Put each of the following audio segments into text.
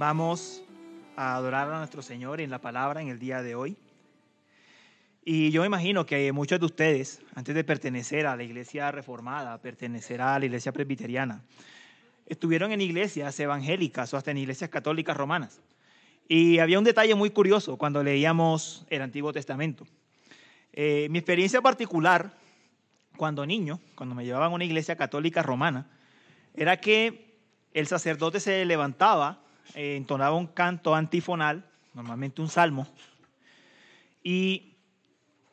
Vamos a adorar a nuestro Señor en la palabra en el día de hoy. Y yo me imagino que muchos de ustedes, antes de pertenecer a la iglesia reformada, pertenecer a la iglesia presbiteriana, estuvieron en iglesias evangélicas o hasta en iglesias católicas romanas. Y había un detalle muy curioso cuando leíamos el Antiguo Testamento. Eh, mi experiencia particular, cuando niño, cuando me llevaban a una iglesia católica romana, era que el sacerdote se levantaba, eh, entonaba un canto antifonal, normalmente un salmo, y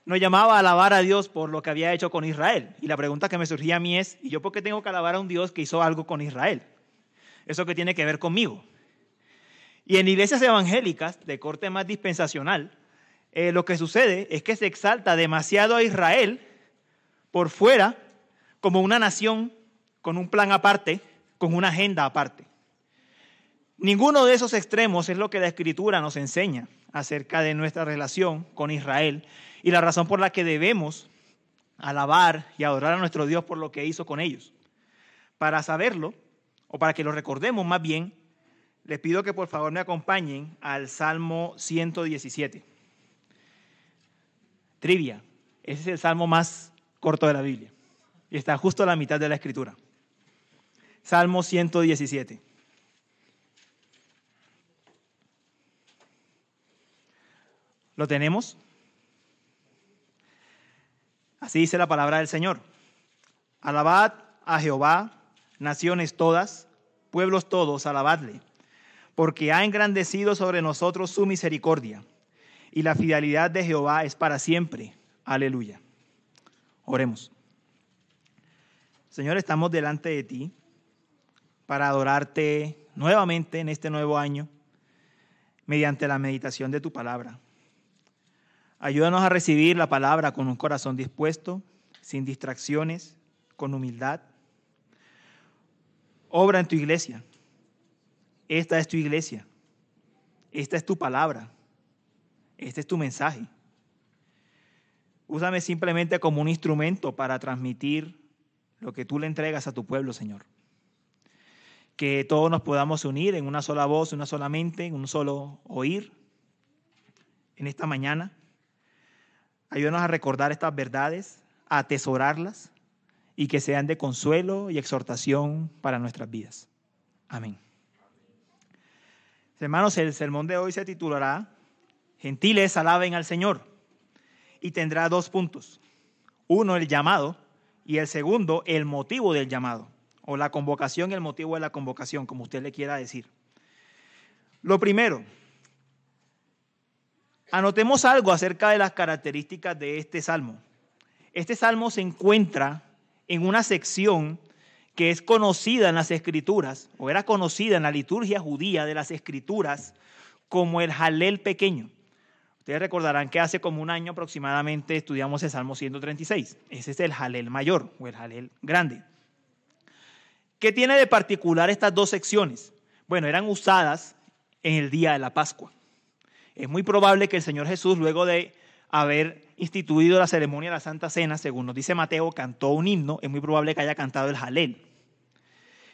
nos llamaba a alabar a Dios por lo que había hecho con Israel. Y la pregunta que me surgía a mí es, ¿y yo por qué tengo que alabar a un Dios que hizo algo con Israel? ¿Eso que tiene que ver conmigo? Y en iglesias evangélicas de corte más dispensacional, eh, lo que sucede es que se exalta demasiado a Israel por fuera como una nación con un plan aparte, con una agenda aparte. Ninguno de esos extremos es lo que la escritura nos enseña acerca de nuestra relación con Israel y la razón por la que debemos alabar y adorar a nuestro Dios por lo que hizo con ellos. Para saberlo, o para que lo recordemos más bien, les pido que por favor me acompañen al Salmo 117. Trivia, ese es el salmo más corto de la Biblia y está justo a la mitad de la escritura. Salmo 117. ¿Lo tenemos? Así dice la palabra del Señor. Alabad a Jehová, naciones todas, pueblos todos, alabadle, porque ha engrandecido sobre nosotros su misericordia, y la fidelidad de Jehová es para siempre. Aleluya. Oremos. Señor, estamos delante de ti para adorarte nuevamente en este nuevo año mediante la meditación de tu palabra. Ayúdanos a recibir la palabra con un corazón dispuesto, sin distracciones, con humildad. Obra en tu iglesia. Esta es tu iglesia. Esta es tu palabra. Este es tu mensaje. Úsame simplemente como un instrumento para transmitir lo que tú le entregas a tu pueblo, Señor. Que todos nos podamos unir en una sola voz, una sola mente, en un solo oír en esta mañana. Ayúdanos a recordar estas verdades, a atesorarlas y que sean de consuelo y exhortación para nuestras vidas. Amén. Hermanos, el sermón de hoy se titulará Gentiles alaben al Señor y tendrá dos puntos. Uno, el llamado y el segundo, el motivo del llamado o la convocación y el motivo de la convocación, como usted le quiera decir. Lo primero, anotemos algo acerca de las características de este salmo. Este salmo se encuentra en una sección que es conocida en las escrituras, o era conocida en la liturgia judía de las escrituras, como el Jalel pequeño. Ustedes recordarán que hace como un año aproximadamente estudiamos el Salmo 136. Ese es el Jalel mayor o el Jalel grande. ¿Qué tiene de particular estas dos secciones? Bueno, eran usadas en el día de la Pascua. Es muy probable que el Señor Jesús, luego de haber instituido la ceremonia de la Santa Cena, según nos dice Mateo, cantó un himno, es muy probable que haya cantado el Jalel.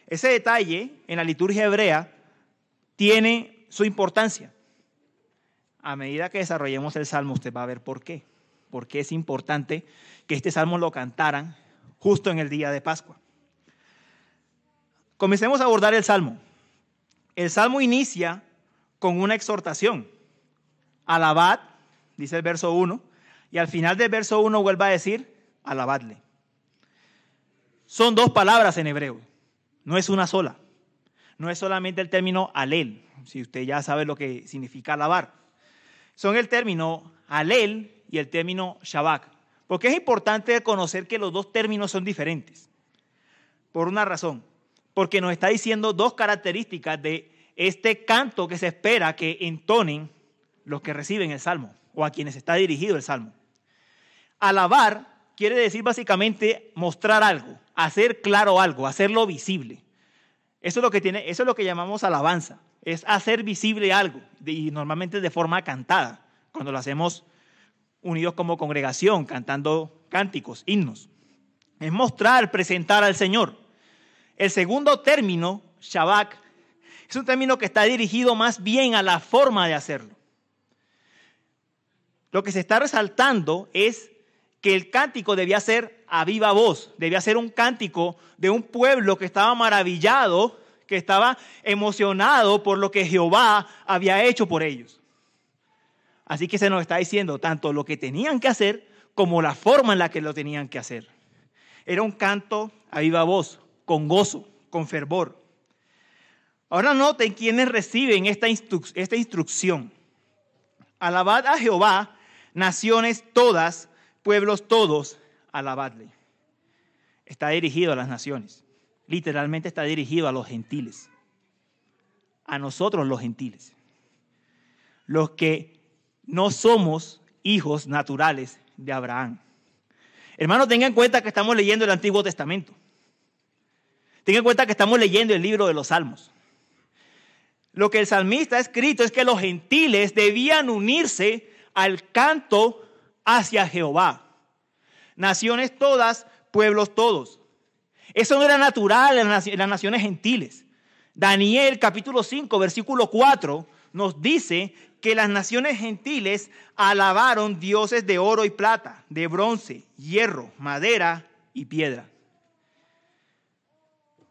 Ese detalle en la liturgia hebrea tiene su importancia a medida que desarrollemos el salmo, usted va a ver por qué. Por qué es importante que este salmo lo cantaran justo en el día de Pascua. Comencemos a abordar el salmo. El salmo inicia con una exhortación. Alabad, dice el verso 1, y al final del verso 1 vuelve a decir, alabadle. Son dos palabras en hebreo, no es una sola. No es solamente el término alel, si usted ya sabe lo que significa alabar son el término alel y el término shabak. Porque es importante conocer que los dos términos son diferentes. Por una razón. Porque nos está diciendo dos características de este canto que se espera que entonen los que reciben el salmo o a quienes está dirigido el salmo. Alabar quiere decir básicamente mostrar algo, hacer claro algo, hacerlo visible. Eso es lo que tiene, eso es lo que llamamos alabanza es hacer visible algo, y normalmente de forma cantada, cuando lo hacemos unidos como congregación, cantando cánticos, himnos. Es mostrar, presentar al Señor. El segundo término, Shabbat, Es un término que está dirigido más bien a la forma de hacerlo. Lo que se está resaltando es que el cántico debía ser a viva voz, debía ser un cántico de un pueblo que estaba maravillado, que estaba emocionado por lo que Jehová había hecho por ellos. Así que se nos está diciendo tanto lo que tenían que hacer como la forma en la que lo tenían que hacer. Era un canto a viva voz, con gozo, con fervor. Ahora noten quiénes reciben esta, esta instrucción. Alabad a Jehová, naciones todas, pueblos todos, alabadle. Está dirigido a las naciones. Literalmente está dirigido a los gentiles. A nosotros los gentiles. Los que no somos hijos naturales de Abraham. Hermanos, tengan en cuenta que estamos leyendo el Antiguo Testamento. Tengan en cuenta que estamos leyendo el libro de los Salmos. Lo que el salmista ha escrito es que los gentiles debían unirse al canto hacia Jehová. Naciones todas, pueblos todos. Eso no era natural en las naciones gentiles. Daniel capítulo 5, versículo 4 nos dice que las naciones gentiles alabaron dioses de oro y plata, de bronce, hierro, madera y piedra.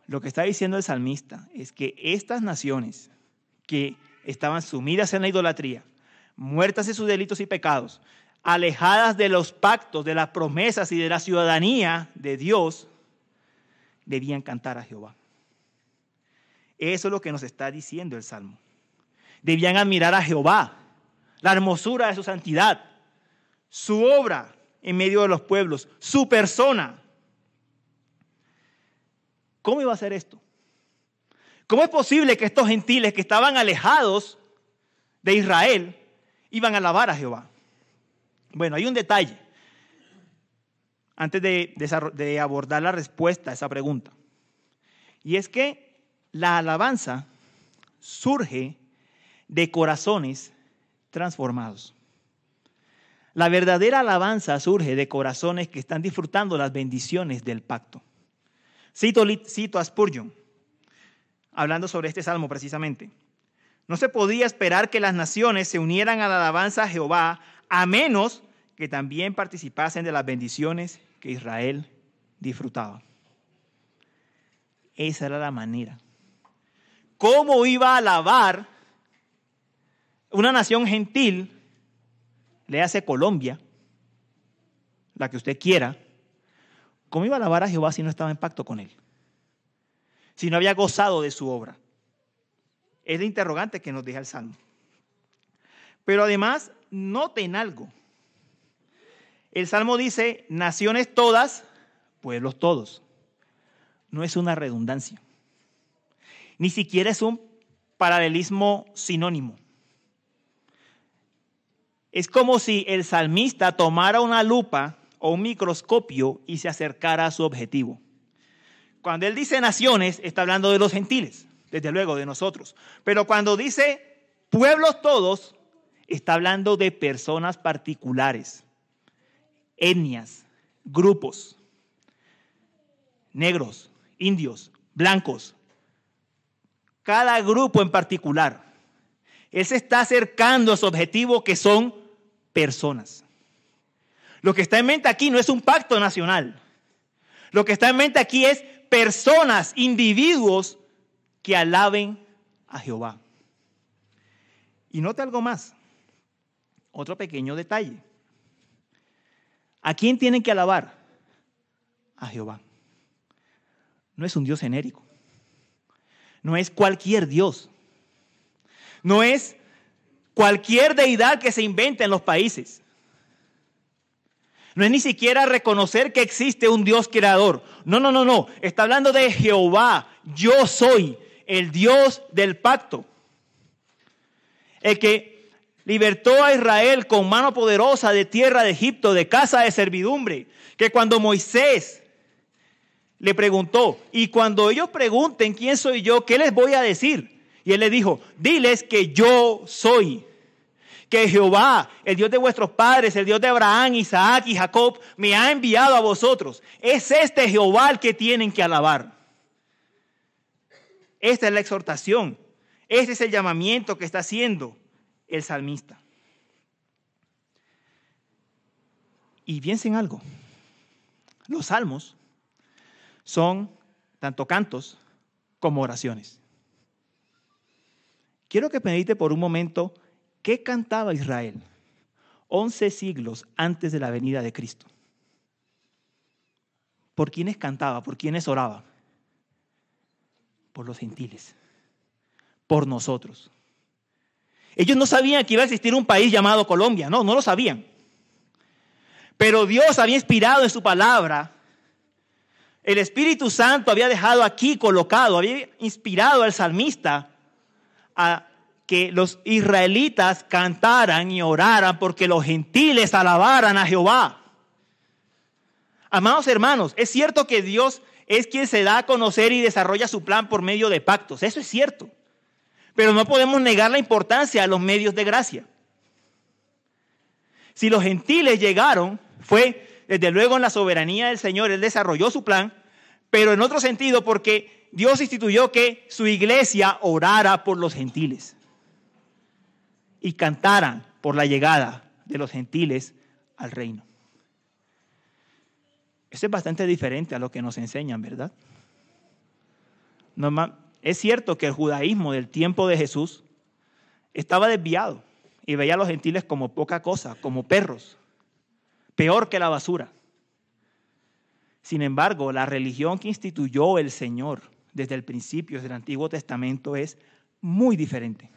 Lo que está diciendo el salmista es que estas naciones que estaban sumidas en la idolatría, muertas en sus delitos y pecados, alejadas de los pactos, de las promesas y de la ciudadanía de Dios, debían cantar a Jehová. Eso es lo que nos está diciendo el Salmo. Debían admirar a Jehová, la hermosura de su santidad, su obra en medio de los pueblos, su persona. ¿Cómo iba a ser esto? ¿Cómo es posible que estos gentiles que estaban alejados de Israel iban a alabar a Jehová? Bueno, hay un detalle antes de, abordar la respuesta a esa pregunta. Y es que la alabanza surge de corazones transformados. La verdadera alabanza surge de corazones que están disfrutando las bendiciones del pacto. Cito, cito a Spurgeon, hablando sobre este salmo precisamente. No se podía esperar que las naciones se unieran a la alabanza a Jehová a menos que también participasen de las bendiciones que Israel disfrutaba. Esa era la manera. ¿Cómo iba a alabar una nación gentil? Le hace Colombia, la que usted quiera. ¿Cómo iba a alabar a Jehová si no estaba en pacto con él? Si no había gozado de su obra. Es el interrogante que nos deja el Salmo. Pero además, noten algo. El Salmo dice, naciones todas, pueblos todos. No es una redundancia. Ni siquiera es un paralelismo sinónimo. Es como si el salmista tomara una lupa o un microscopio y se acercara a su objetivo. Cuando él dice naciones, está hablando de los gentiles, desde luego de nosotros. Pero cuando dice pueblos todos, está hablando de personas particulares, etnias, grupos, negros, indios, blancos, cada grupo en particular. Él se está acercando a su objetivo que son personas. Lo que está en mente aquí no es un pacto nacional. Lo que está en mente aquí es personas, individuos que alaben a Jehová. Y note algo más, otro pequeño detalle. ¿A quién tienen que alabar? A Jehová. No es un Dios genérico. No es cualquier Dios. No es cualquier deidad que se invente en los países. No es ni siquiera reconocer que existe un Dios creador. No, no, no, no. Está hablando de Jehová. Yo soy el Dios del pacto. El que libertó a Israel con mano poderosa de tierra de Egipto, de casa de servidumbre, que cuando Moisés le preguntó, y cuando ellos pregunten quién soy yo, ¿qué les voy a decir? Y él le dijo, diles que yo soy, que Jehová, el Dios de vuestros padres, el Dios de Abraham, Isaac y Jacob, me ha enviado a vosotros. Es este Jehová el que tienen que alabar. Esta es la exhortación Ese es el llamamiento que está haciendo el salmista. Y piensen algo. Los salmos son tanto cantos como oraciones. Quiero que medite por un momento qué cantaba Israel 11 siglos antes de la venida de Cristo. ¿Por quiénes cantaba? ¿Por quiénes oraba? Por los gentiles, por nosotros. Ellos no sabían que iba a existir un país llamado Colombia, no, no lo sabían. Pero Dios había inspirado en su palabra. El Espíritu Santo había dejado aquí colocado, había inspirado al salmista a que los israelitas cantaran y oraran porque los gentiles alabaran a Jehová. Amados hermanos, es cierto que Dios es quien se da a conocer y desarrolla su plan por medio de pactos, eso es cierto. Pero no podemos negar la importancia a los medios de gracia. Si los gentiles llegaron, fue desde luego en la soberanía del Señor, Él desarrolló su plan, pero en otro sentido porque Dios instituyó que su iglesia orara por los gentiles y cantaran por la llegada de los gentiles al reino. Eso es bastante diferente a lo que nos enseñan, ¿verdad? Normal, es cierto que el judaísmo del tiempo de Jesús estaba desviado y veía a los gentiles como poca cosa, como perros, peor que la basura. Sin embargo, la religión que instituyó el Señor desde el principio del Antiguo Testamento es muy diferente.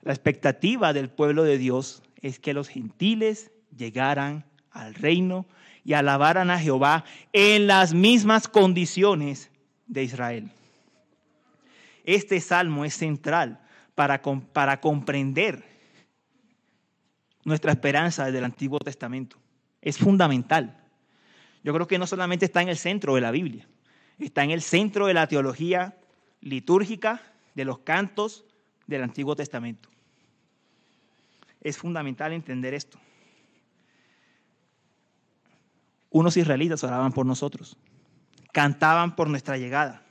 La expectativa del pueblo de Dios es que los gentiles llegaran al reino y alabaran a Jehová en las mismas condiciones de Israel. Este salmo es central para, para comprender nuestra esperanza desde el Antiguo Testamento. Es fundamental. Yo creo que no solamente está en el centro de la Biblia, está en el centro de la teología litúrgica, de los cantos del Antiguo Testamento. Es fundamental entender esto unos israelitas oraban por nosotros, cantaban por nuestra llegada,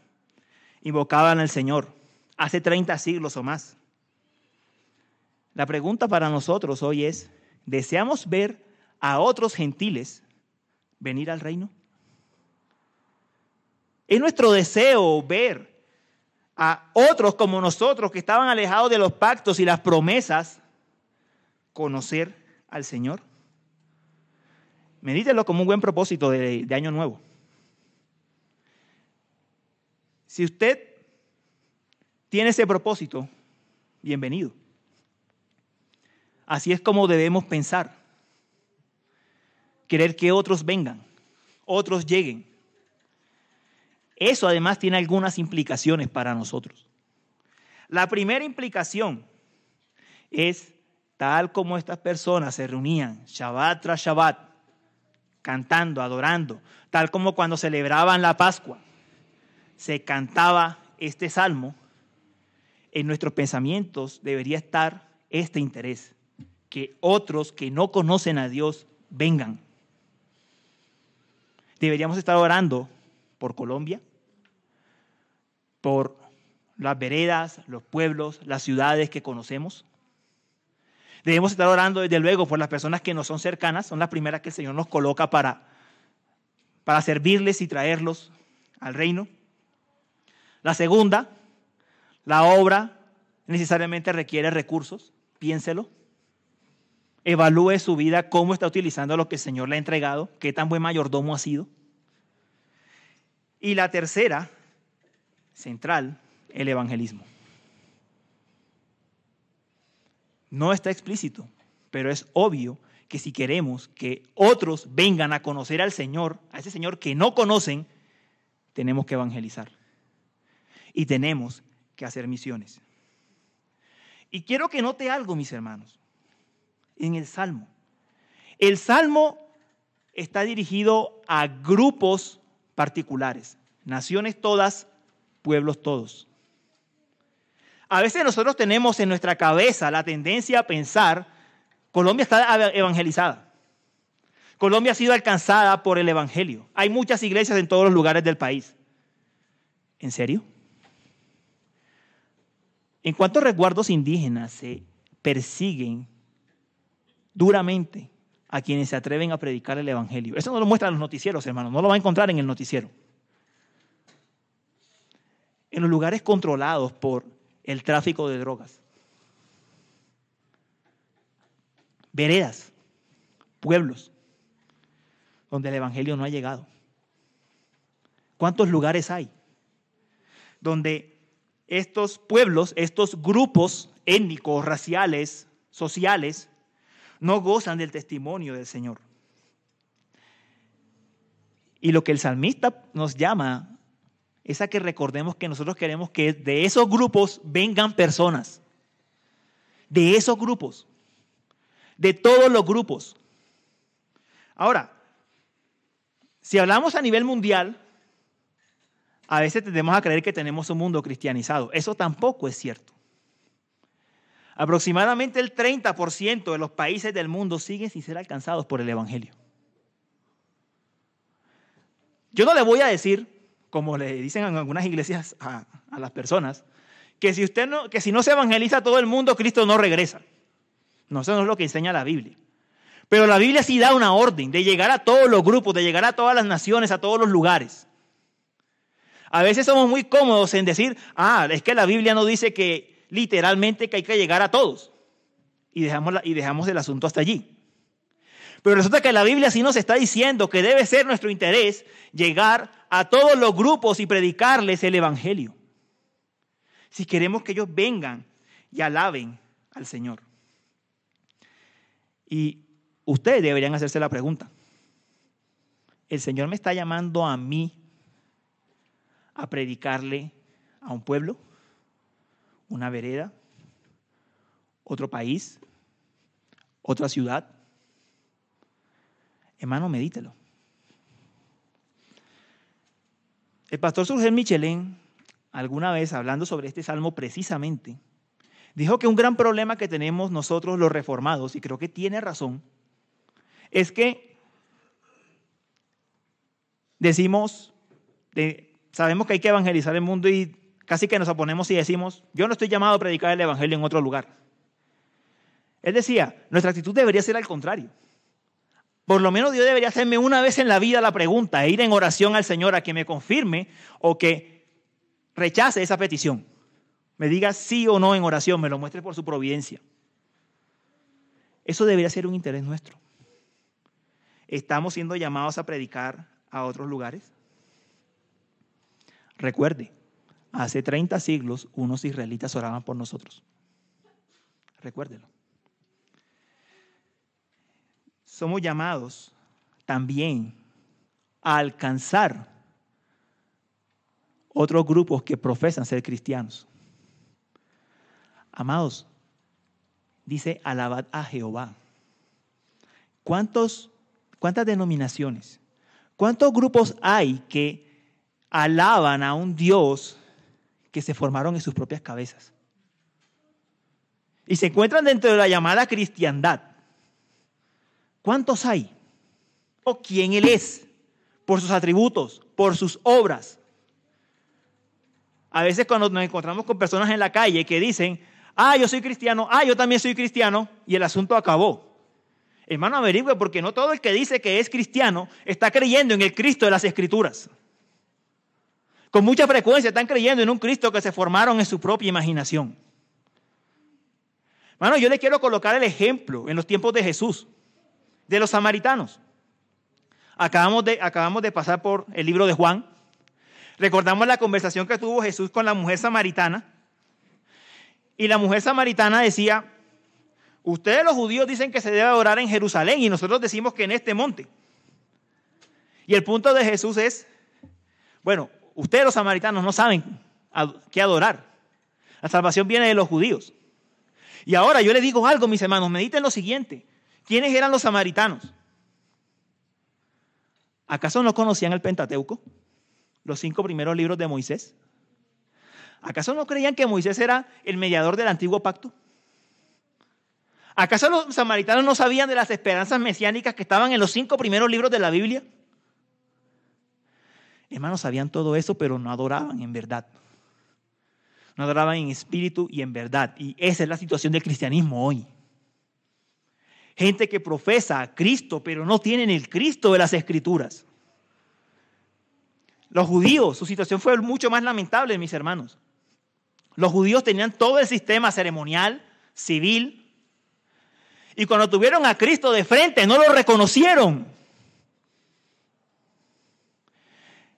invocaban al Señor hace 30 siglos o más. La pregunta para nosotros hoy es, ¿deseamos ver a otros gentiles venir al reino? Es nuestro deseo ver a otros como nosotros que estaban alejados de los pactos y las promesas, conocer al Señor. Medítelo como un buen propósito de, de año nuevo. Si usted tiene ese propósito, bienvenido. Así es como debemos pensar. Querer que otros vengan, otros lleguen. Eso además tiene algunas implicaciones para nosotros. La primera implicación es tal como estas personas se reunían Shabbat tras Shabbat cantando, adorando, tal como cuando celebraban la Pascua, se cantaba este salmo, en nuestros pensamientos debería estar este interés, que otros que no conocen a Dios vengan. Deberíamos estar orando por Colombia, por las veredas, los pueblos, las ciudades que conocemos. Debemos estar orando desde luego por las personas que nos son cercanas, son las primeras que el Señor nos coloca para, para servirles y traerlos al reino. La segunda, la obra necesariamente requiere recursos, piénselo. Evalúe su vida, cómo está utilizando lo que el Señor le ha entregado, qué tan buen mayordomo ha sido. Y la tercera, central, el evangelismo. No está explícito, pero es obvio que si queremos que otros vengan a conocer al Señor, a ese Señor que no conocen, tenemos que evangelizar. Y tenemos que hacer misiones. Y quiero que note algo, mis hermanos, en el Salmo. El Salmo está dirigido a grupos particulares, naciones todas, pueblos todos. A veces nosotros tenemos en nuestra cabeza la tendencia a pensar, Colombia está evangelizada. Colombia ha sido alcanzada por el Evangelio. Hay muchas iglesias en todos los lugares del país. ¿En serio? ¿En cuántos resguardos indígenas se persiguen duramente a quienes se atreven a predicar el Evangelio? Eso no lo muestran los noticieros, hermanos, no lo va a encontrar en el noticiero. En los lugares controlados por el tráfico de drogas. Veredas, pueblos, donde el Evangelio no ha llegado. ¿Cuántos lugares hay? Donde estos pueblos, estos grupos étnicos, raciales, sociales, no gozan del testimonio del Señor. Y lo que el salmista nos llama es a que recordemos que nosotros queremos que de esos grupos vengan personas. De esos grupos. De todos los grupos. Ahora, si hablamos a nivel mundial, a veces tendemos a creer que tenemos un mundo cristianizado. Eso tampoco es cierto. Aproximadamente el 30% de los países del mundo siguen sin ser alcanzados por el Evangelio. Yo no le voy a decir, como le dicen en algunas iglesias a, las personas, que si, usted no, que si no se evangeliza a todo el mundo, Cristo no regresa. No, eso no es lo que enseña la Biblia. Pero la Biblia sí da una orden de llegar a todos los grupos, de llegar a todas las naciones, a todos los lugares. A veces somos muy cómodos en decir, ah, es que la Biblia no dice que literalmente que hay que llegar a todos. Y dejamos, y dejamos el asunto hasta allí. Pero resulta que la Biblia sí nos está diciendo que debe ser nuestro interés llegar a todos los grupos y predicarles el Evangelio. Si queremos que ellos vengan y alaben al Señor. Y ustedes deberían hacerse la pregunta. ¿El Señor me está llamando a mí a predicarle a un pueblo, una vereda, otro país, otra ciudad. Hermano, medítelo. El pastor Surgen Michelin, alguna vez hablando sobre este salmo precisamente, dijo que un gran problema que tenemos nosotros los reformados, y creo que tiene razón, es que decimos, de, sabemos que hay que evangelizar el mundo y casi que nos oponemos y decimos, yo no estoy llamado a predicar el Evangelio en otro lugar. Él decía, nuestra actitud debería ser al contrario. Por lo menos Dios debería hacerme una vez en la vida la pregunta e ir en oración al Señor a que me confirme o que rechace esa petición. Me diga sí o no en oración, me lo muestre por su providencia. Eso debería ser un interés nuestro. ¿Estamos siendo llamados a predicar a otros lugares? Recuerde, hace 30 siglos unos israelitas oraban por nosotros. Recuérdelo. Somos llamados también a alcanzar otros grupos que profesan ser cristianos. Amados, dice alabad a Jehová. ¿Cuántos, ¿Cuántas denominaciones? ¿Cuántos grupos hay que alaban a un Dios que se formaron en sus propias cabezas. Y se encuentran dentro de la llamada cristiandad. ¿Cuántos hay? ¿O quién Él es? Por sus atributos, por sus obras. A veces cuando nos encontramos con personas en la calle que dicen, ah, yo soy cristiano, ah, yo también soy cristiano, y el asunto acabó. Hermano, averigüe, porque no todo el que dice que es cristiano está creyendo en el Cristo de las Escrituras con mucha frecuencia están creyendo en un Cristo que se formaron en su propia imaginación. Bueno, yo le quiero colocar el ejemplo en los tiempos de Jesús, de los samaritanos. Acabamos de, acabamos de pasar por el libro de Juan. Recordamos la conversación que tuvo Jesús con la mujer samaritana. Y la mujer samaritana decía, ustedes los judíos dicen que se debe adorar en Jerusalén y nosotros decimos que en este monte. Y el punto de Jesús es, bueno, ustedes los samaritanos no saben qué adorar. La salvación viene de los judíos. Y ahora yo les digo algo, mis hermanos, mediten lo siguiente. ¿Quiénes eran los samaritanos? ¿Acaso no conocían el Pentateuco? Los cinco primeros libros de Moisés. ¿Acaso no creían que Moisés era el mediador del antiguo pacto? ¿Acaso los samaritanos no sabían de las esperanzas mesiánicas que estaban en los cinco primeros libros de la Biblia? Hermanos, sabían todo eso, pero no adoraban en verdad. no adoraban en espíritu y en verdad. Y esa es la situación del cristianismo hoy. Gente que profesa a Cristo, pero no tienen el Cristo de las Escrituras. Los judíos, su situación fue mucho más lamentable, mis hermanos. Los judíos tenían todo el sistema ceremonial, civil, y cuando tuvieron a Cristo de frente no lo reconocieron.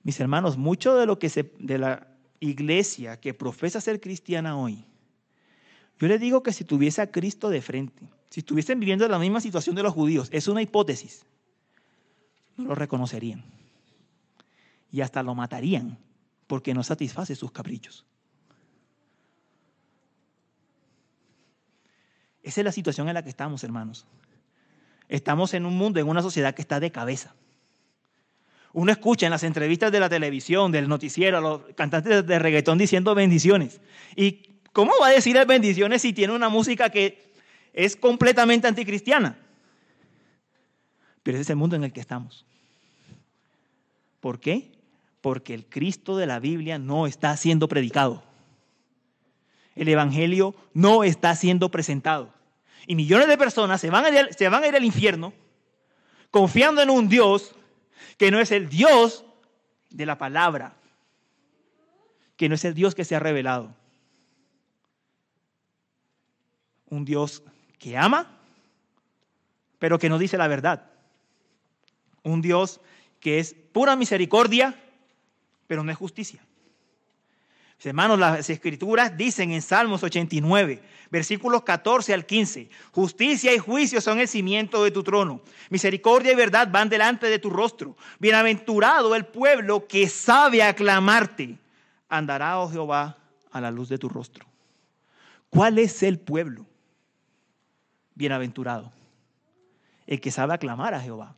Mis hermanos, mucho de lo que se, de la iglesia que profesa ser cristiana hoy, yo les digo que si tuviese a Cristo de frente, si estuviesen viviendo la misma situación de los judíos, es una hipótesis, no lo reconocerían. Y hasta lo matarían porque no satisface sus caprichos. Esa es la situación en la que estamos, hermanos. Estamos en un mundo, en una sociedad que está de cabeza. Uno escucha en las entrevistas de la televisión, del noticiero, a los cantantes de reggaetón diciendo bendiciones. ¿Y cómo va a decir bendiciones si tiene una música que es completamente anticristiana? Pero ese es el mundo en el que estamos. ¿Por qué? Porque el Cristo de la Biblia no está siendo predicado. El Evangelio no está siendo presentado. Y millones de personas se van a ir, se van a ir al infierno confiando en un Dios que no es el Dios de la palabra, que no es el Dios que se ha revelado. Un Dios que ama, pero que no dice la verdad. Un Dios que es pura misericordia, pero no es justicia. Hermanos, las escrituras dicen en Salmos 89, versículos 14 al 15, justicia y juicio son el cimiento de tu trono, misericordia y verdad van delante de tu rostro. Bienaventurado el pueblo que sabe aclamarte, andará, oh Jehová, a la luz de tu rostro. ¿Cuál es el pueblo? Bienaventurado, el que sabe aclamar a Jehová.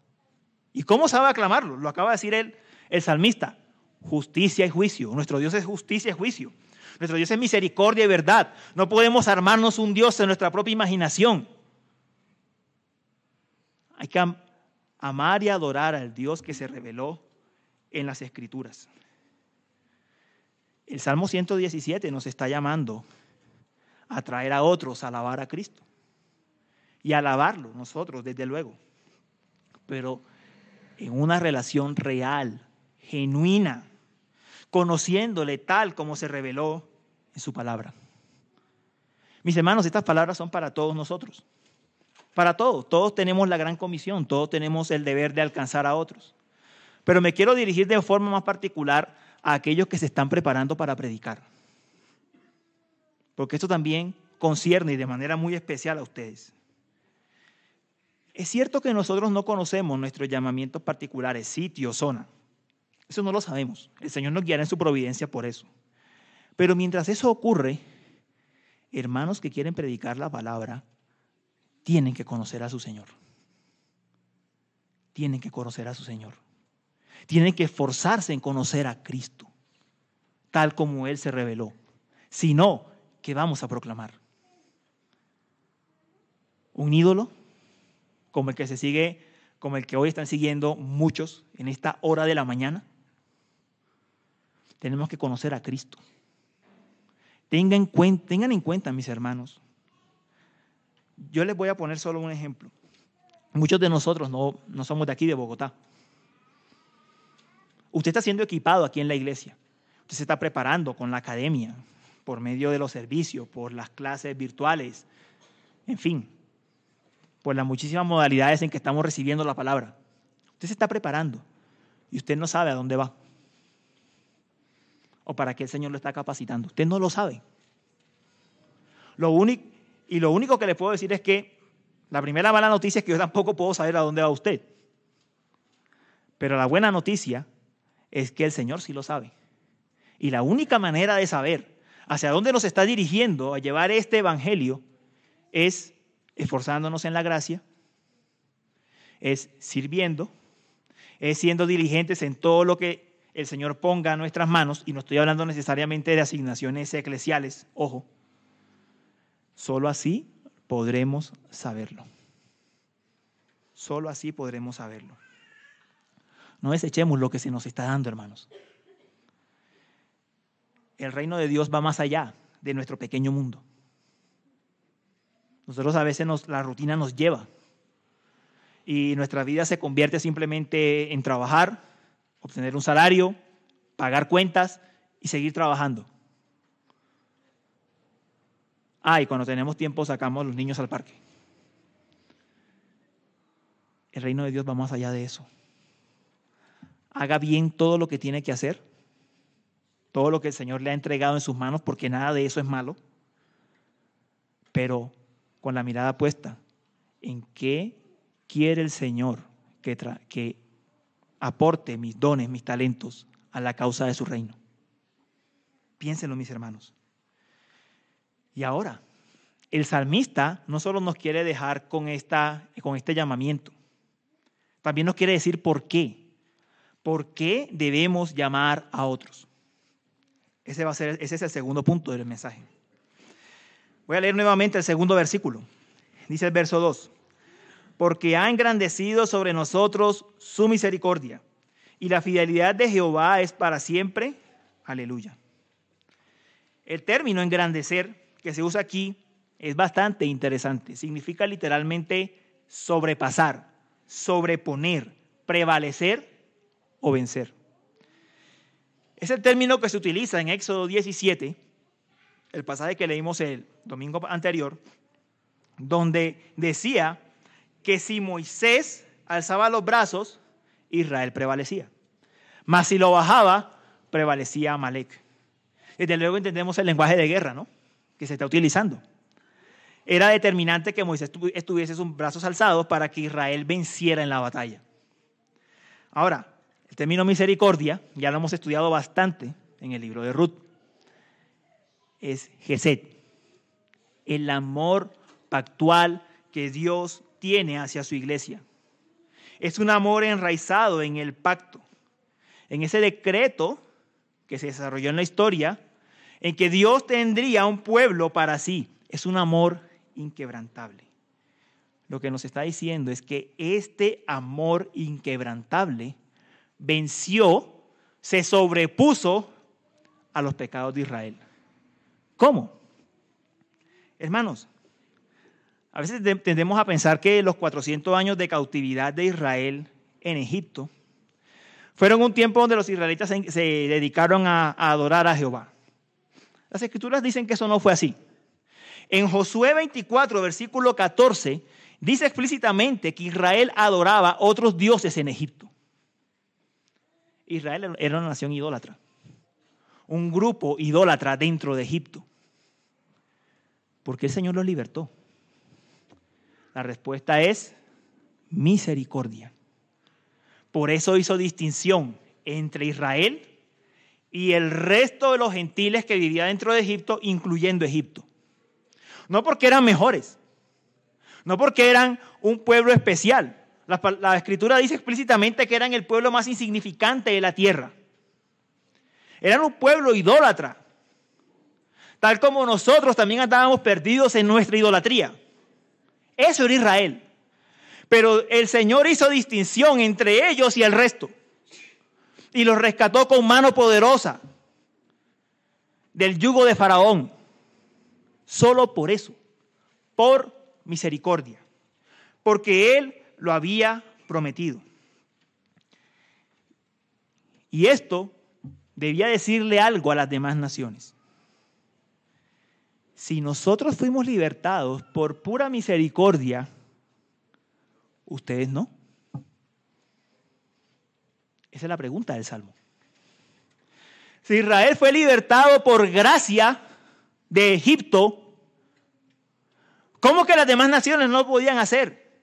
¿Y cómo sabe aclamarlo? Lo acaba de decir el, el salmista justicia y juicio. Nuestro Dios es justicia y juicio. Nuestro Dios es misericordia y verdad. No podemos armarnos un Dios en nuestra propia imaginación. Hay que amar y adorar al Dios que se reveló en las Escrituras. El Salmo 117 nos está llamando a traer a otros a alabar a Cristo. Y alabarlo nosotros, desde luego. Pero en una relación real, genuina, conociéndole tal como se reveló en su palabra. Mis hermanos, estas palabras son para todos nosotros. Para todos. Todos tenemos la gran comisión, todos tenemos el deber de alcanzar a otros. Pero me quiero dirigir de forma más particular a aquellos que se están preparando para predicar. Porque esto también concierne y de manera muy especial a ustedes. Es cierto que nosotros no conocemos nuestros llamamientos particulares, sitio, zona. Eso no lo sabemos. El Señor nos guiará en su providencia por eso. Pero mientras eso ocurre, hermanos que quieren predicar la palabra, tienen que conocer a su Señor. Tienen que conocer a su Señor. Tienen que esforzarse en conocer a Cristo, tal como Él se reveló. Si no, ¿qué vamos a proclamar? ¿Un ídolo? Como el que se sigue, como el que hoy están siguiendo muchos en esta hora de la mañana tenemos que conocer a Cristo. Tengan, cuenta, tengan en cuenta, mis hermanos, yo les voy a poner solo un ejemplo. Muchos de nosotros no, no somos de aquí, de Bogotá. Usted está siendo equipado aquí en la iglesia. Usted se está preparando con la academia, por medio de los servicios, por las clases virtuales, en fin, por las muchísimas modalidades en que estamos recibiendo la palabra. Usted se está preparando y usted no sabe a dónde va o para qué el Señor lo está capacitando. Usted no lo sabe. Lo único, y lo único que le puedo decir es que la primera mala noticia es que yo tampoco puedo saber a dónde va usted. Pero la buena noticia es que el Señor sí lo sabe. Y la única manera de saber hacia dónde nos está dirigiendo a llevar este Evangelio es esforzándonos en la gracia, es sirviendo, es siendo diligentes en todo lo que el Señor ponga a nuestras manos, y no estoy hablando necesariamente de asignaciones eclesiales, ojo, solo así podremos saberlo. Solo así podremos saberlo. No desechemos lo que se nos está dando, hermanos. El reino de Dios va más allá. de nuestro pequeño mundo. Nosotros a veces nos, la rutina nos lleva y nuestra vida se convierte simplemente en trabajar, obtener un salario, pagar cuentas y seguir trabajando. Ah, y cuando tenemos tiempo sacamos a los niños al parque. El reino de Dios va más allá de eso. Haga bien todo lo que tiene que hacer, todo lo que el Señor le ha entregado en sus manos, porque nada de eso es malo, pero con la mirada puesta en qué quiere el Señor que, aporte mis dones, mis talentos a la causa de su reino. Piénsenlo, mis hermanos. Y ahora, el salmista no solo nos quiere dejar con, esta, con este llamamiento, también nos quiere decir por qué. ¿Por qué debemos llamar a otros? Ese, va a ser, ese es el segundo punto del mensaje. Voy a leer nuevamente el segundo versículo. Dice el verso 2. Porque ha engrandecido sobre nosotros su misericordia y la fidelidad de Jehová es para siempre. Aleluya. El término engrandecer que se usa aquí es bastante interesante. Significa literalmente sobrepasar, sobreponer, prevalecer o vencer. Es el término que se utiliza en Éxodo 17, el pasaje que leímos el domingo anterior, donde decía que si Moisés alzaba los brazos, Israel prevalecía. Mas si lo bajaba, prevalecía Amalek. Desde luego entendemos el lenguaje de guerra, ¿no? Que se está utilizando. Era determinante que Moisés estuviese sus brazos alzados para que Israel venciera en la batalla. Ahora, el término misericordia, ya lo hemos estudiado bastante en el libro de Ruth, es Gesed, el amor pactual que Dios tiene hacia su iglesia. Es un amor enraizado en el pacto, en ese decreto que se desarrolló en la historia, en que Dios tendría un pueblo para sí. Es un amor inquebrantable. Lo que nos está diciendo es que este amor inquebrantable venció, se sobrepuso a los pecados de Israel. ¿Cómo? Hermanos, a veces tendemos a pensar que los 400 años de cautividad de Israel en Egipto fueron un tiempo donde los israelitas se, dedicaron a, adorar a Jehová. Las escrituras dicen que eso no fue así. En Josué 24, versículo 14, dice explícitamente que Israel adoraba otros dioses en Egipto. Israel era una nación idólatra, un grupo idólatra dentro de Egipto. ¿Por qué el Señor los libertó? La respuesta es misericordia. Por eso hizo distinción entre Israel y el resto de los gentiles que vivían dentro de Egipto, incluyendo Egipto. No porque eran mejores, no porque eran un pueblo especial. La, la, escritura dice explícitamente que eran el pueblo más insignificante de la tierra. Eran un pueblo idólatra, tal como nosotros también andábamos perdidos en nuestra idolatría. Eso era Israel. Pero el Señor hizo distinción entre ellos y el resto. Y los rescató con mano poderosa del yugo de Faraón. Solo por eso, por misericordia. Porque Él lo había prometido. Y esto debía decirle algo a las demás naciones si nosotros fuimos libertados por pura misericordia, ustedes no. Esa es la pregunta del Salmo. Si Israel fue libertado por gracia de Egipto, ¿cómo que las demás naciones no lo podían hacer?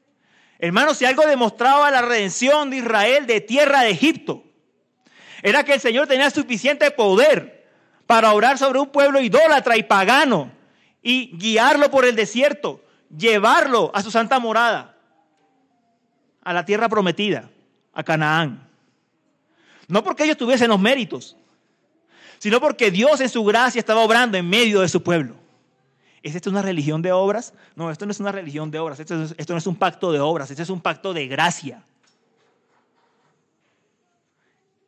Hermanos, si algo demostraba la redención de Israel de tierra de Egipto, era que el Señor tenía suficiente poder para orar sobre un pueblo idólatra y pagano y guiarlo por el desierto, llevarlo a su santa morada, a la tierra prometida, a Canaán. No porque ellos tuviesen los méritos, sino porque Dios en su gracia estaba obrando en medio de su pueblo. ¿Es esto una religión de obras? No, esto no es una religión de obras, esto, esto no es un pacto de obras, esto es un pacto de gracia.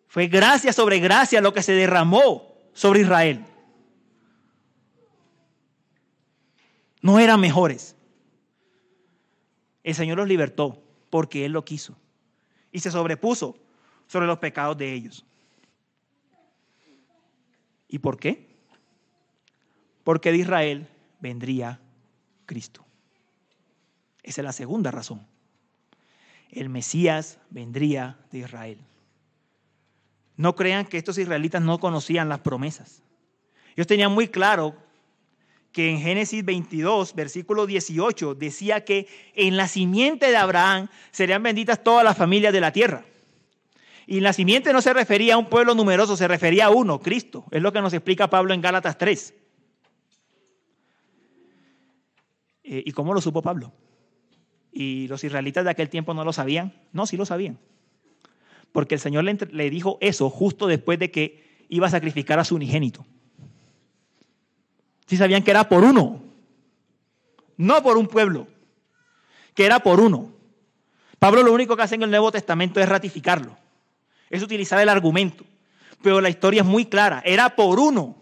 Fue gracia sobre gracia lo que se derramó sobre Israel. No eran mejores. El Señor los libertó porque Él lo quiso y se sobrepuso sobre los pecados de ellos. ¿Y por qué? Porque de Israel vendría Cristo. Esa es la segunda razón. El Mesías vendría de Israel. No crean que estos israelitas no conocían las promesas. Ellos tenían muy claro que en Génesis 22, versículo 18, decía que en la simiente de Abraham serían benditas todas las familias de la tierra. Y la simiente no se refería a un pueblo numeroso, se refería a uno, Cristo. Es lo que nos explica Pablo en Gálatas 3. Eh, ¿Y cómo lo supo Pablo? ¿Y los israelitas de aquel tiempo no lo sabían? No, sí lo sabían. Porque el Señor le, le dijo eso justo después de que iba a sacrificar a su unigénito. Sí sabían que era por uno, no por un pueblo, que era por uno. Pablo lo único que hace en el Nuevo Testamento es ratificarlo, es utilizar el argumento, pero la historia es muy clara, era por uno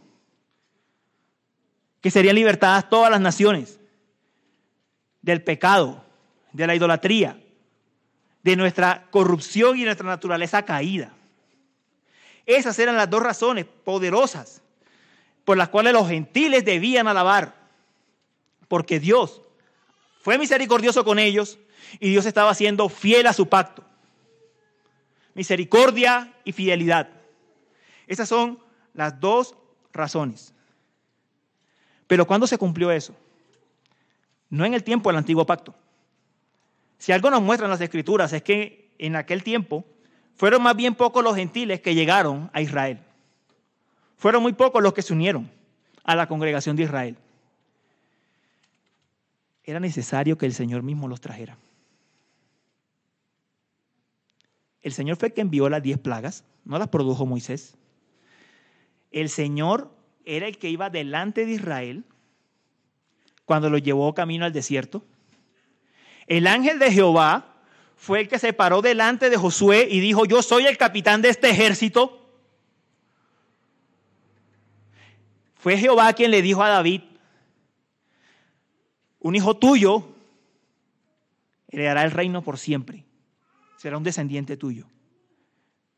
que serían libertadas todas las naciones del pecado, de la idolatría, de nuestra corrupción y nuestra naturaleza caída. Esas eran las dos razones poderosas por las cuales los gentiles debían alabar, porque Dios fue misericordioso con ellos y Dios estaba siendo fiel a su pacto. Misericordia y fidelidad. Esas son las dos razones. Pero ¿cuándo se cumplió eso? No en el tiempo del antiguo pacto. Si algo nos muestran las escrituras es que en aquel tiempo fueron más bien pocos los gentiles que llegaron a Israel. Fueron muy pocos los que se unieron a la congregación de Israel. Era necesario que el Señor mismo los trajera. El Señor fue el que envió las diez plagas, no las produjo Moisés. El Señor era el que iba delante de Israel cuando lo llevó camino al desierto. El ángel de Jehová fue el que se paró delante de Josué y dijo, yo soy el capitán de este ejército. Fue Jehová quien le dijo a David, un hijo tuyo heredará el reino por siempre, será un descendiente tuyo.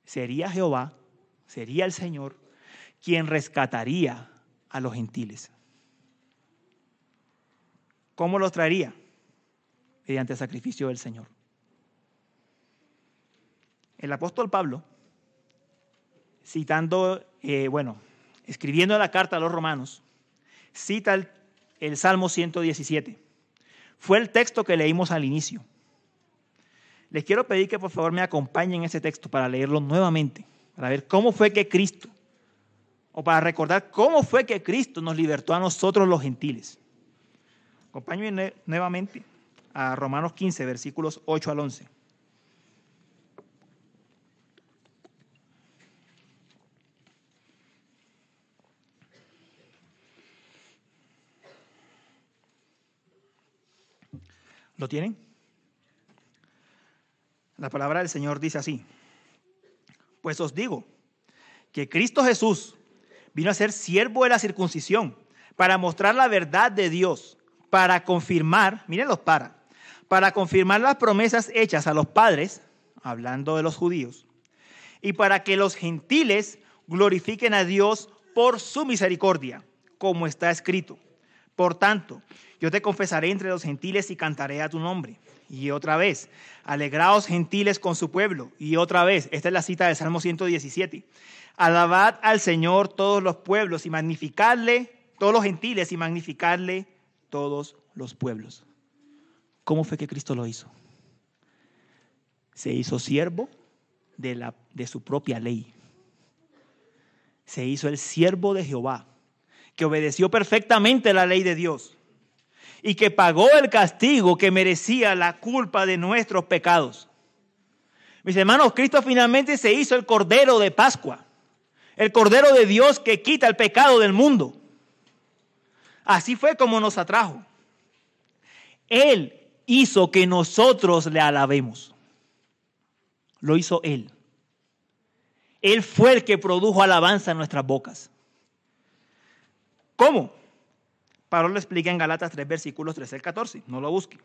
Sería Jehová, sería el Señor quien rescataría a los gentiles. ¿Cómo los traería? Mediante el sacrificio del Señor. El apóstol Pablo, citando, eh, bueno, escribiendo la carta a los romanos, cita el, Salmo 117. Fue el texto que leímos al inicio. Les quiero pedir que por favor me acompañen en ese texto para leerlo nuevamente, para ver cómo fue que Cristo, o para recordar cómo fue que Cristo nos libertó a nosotros los gentiles. Acompáñenme nuevamente a Romanos 15, versículos 8 al 11. ¿Lo tienen? La palabra del Señor dice así. Pues os digo que Cristo Jesús vino a ser siervo de la circuncisión para mostrar la verdad de Dios, para confirmar, miren los para, para confirmar las promesas hechas a los padres, hablando de los judíos, y para que los gentiles glorifiquen a Dios por su misericordia, como está escrito. Por tanto, yo te confesaré entre los gentiles y cantaré a tu nombre. Y otra vez, alegraos gentiles con su pueblo. Y otra vez, esta es la cita del Salmo 117. Alabad al Señor todos los pueblos y magnificadle, todos los gentiles y magnificadle todos los pueblos. ¿Cómo fue que Cristo lo hizo? Se hizo siervo de, la, de su propia ley. Se hizo el siervo de Jehová, que obedeció perfectamente la ley de Dios y que pagó el castigo que merecía la culpa de nuestros pecados. Mis hermanos, Cristo finalmente se hizo el Cordero de Pascua, el Cordero de Dios que quita el pecado del mundo. Así fue como nos atrajo. Él hizo que nosotros le alabemos. Lo hizo Él. Él fue el que produjo alabanza en nuestras bocas. ¿Cómo? Pablo lo explica en Galatas 3, versículos 13 al 14. No lo busque.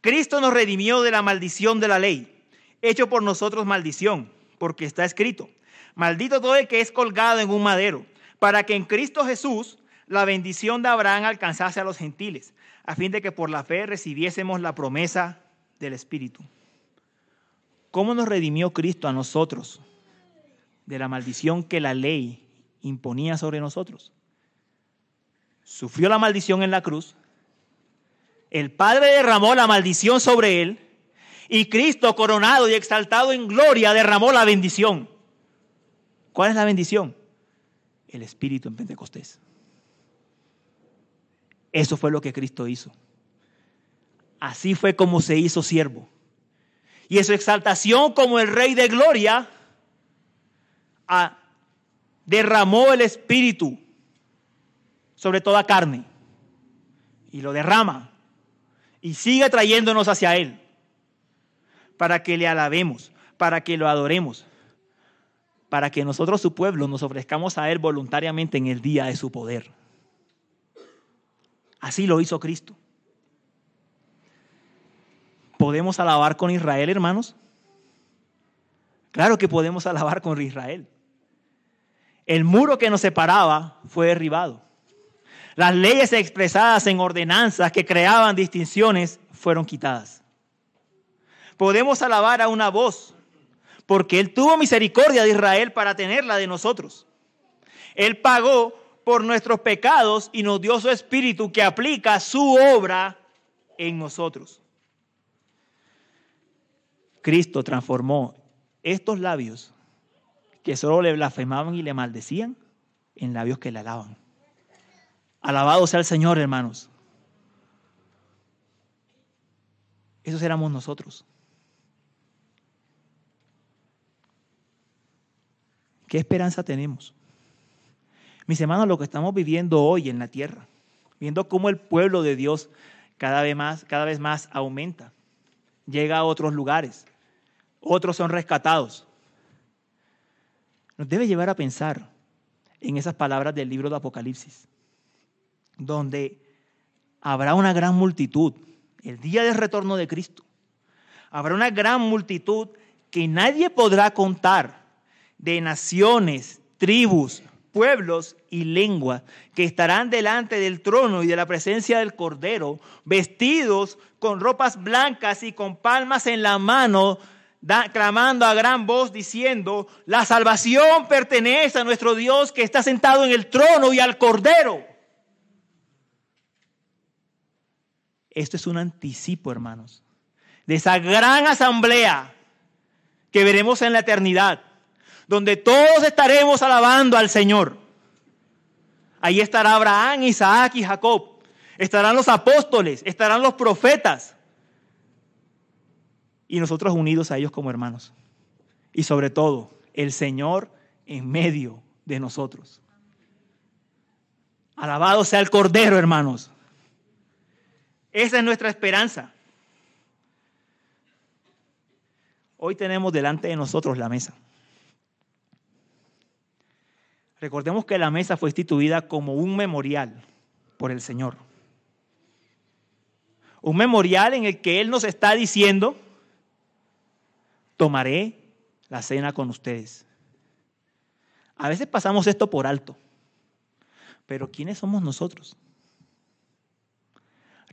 Cristo nos redimió de la maldición de la ley, hecho por nosotros maldición, porque está escrito, maldito todo el que es colgado en un madero, para que en Cristo Jesús la bendición de Abraham alcanzase a los gentiles, a fin de que por la fe recibiésemos la promesa del Espíritu. ¿Cómo nos redimió Cristo a nosotros de la maldición que la ley imponía sobre nosotros? Sufrió la maldición en la cruz, el Padre derramó la maldición sobre él y Cristo, coronado y exaltado en gloria, derramó la bendición. ¿Cuál es la bendición? El Espíritu en Pentecostés. Eso fue lo que Cristo hizo. Así fue como se hizo siervo. Y en su exaltación como el Rey de Gloria, derramó el Espíritu sobre toda carne. Y lo derrama. Y sigue trayéndonos hacia Él. Para que le alabemos, para que lo adoremos. Para que nosotros, su pueblo, nos ofrezcamos a Él voluntariamente en el día de su poder. Así lo hizo Cristo. ¿Podemos alabar con Israel, hermanos? Claro que podemos alabar con Israel. El muro que nos separaba fue derribado. Las leyes expresadas en ordenanzas que creaban distinciones fueron quitadas. Podemos alabar a una voz, porque Él tuvo misericordia de Israel para tenerla de nosotros. Él pagó por nuestros pecados y nos dio su espíritu que aplica su obra en nosotros. Cristo transformó estos labios que solo le blasfemaban y le maldecían en labios que le alaban. Alabado sea el Señor, hermanos. Esos éramos nosotros. ¿Qué esperanza tenemos? Mis hermanos, lo que estamos viviendo hoy en la tierra, viendo cómo el pueblo de Dios cada vez más, cada vez más aumenta, llega a otros lugares, otros son rescatados. Nos debe llevar a pensar en esas palabras del libro de Apocalipsis donde habrá una gran multitud, el día del retorno de Cristo. Habrá una gran multitud que nadie podrá contar de naciones, tribus, pueblos y lenguas que estarán delante del trono y de la presencia del Cordero, vestidos con ropas blancas y con palmas en la mano, clamando a gran voz diciendo, la salvación pertenece a nuestro Dios que está sentado en el trono y al Cordero. Esto es un anticipo, hermanos, de esa gran asamblea que veremos en la eternidad, donde todos estaremos alabando al Señor. Ahí estará Abraham, Isaac y Jacob. Estarán los apóstoles, estarán los profetas. Y nosotros unidos a ellos como hermanos. Y sobre todo, el Señor en medio de nosotros. Alabado sea el Cordero, hermanos. Esa es nuestra esperanza. Hoy tenemos delante de nosotros la mesa. Recordemos que la mesa fue instituida como un memorial por el Señor. Un memorial en el que Él nos está diciendo, tomaré la cena con ustedes. A veces pasamos esto por alto, pero ¿quiénes somos nosotros?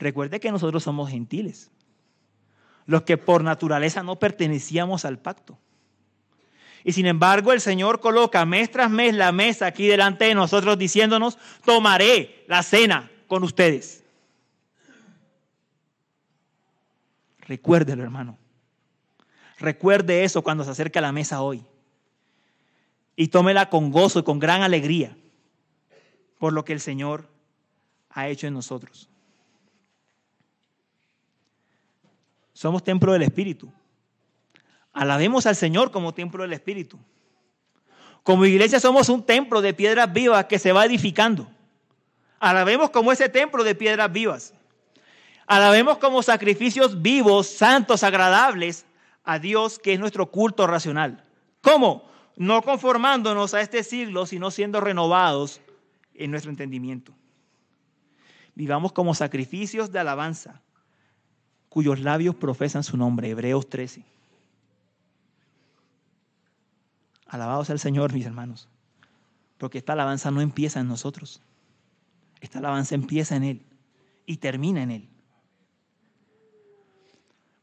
Recuerde que nosotros somos gentiles, los que por naturaleza no pertenecíamos al pacto. Y sin embargo el Señor coloca mes tras mes la mesa aquí delante de nosotros diciéndonos, tomaré la cena con ustedes. Recuérdelo, hermano. Recuerde eso cuando se acerque a la mesa hoy. Y tómela con gozo y con gran alegría por lo que el Señor ha hecho en nosotros. Somos templo del Espíritu. Alabemos al Señor como templo del Espíritu. Como iglesia somos un templo de piedras vivas que se va edificando. Alabemos como ese templo de piedras vivas. Alabemos como sacrificios vivos, santos, agradables a Dios, que es nuestro culto racional. ¿Cómo? No conformándonos a este siglo, sino siendo renovados en nuestro entendimiento. vivamos como sacrificios de alabanza, cuyos labios profesan su nombre. Hebreos 13. Alabados sea el Señor, mis hermanos, porque esta alabanza no empieza en nosotros. Esta alabanza empieza en Él y termina en Él.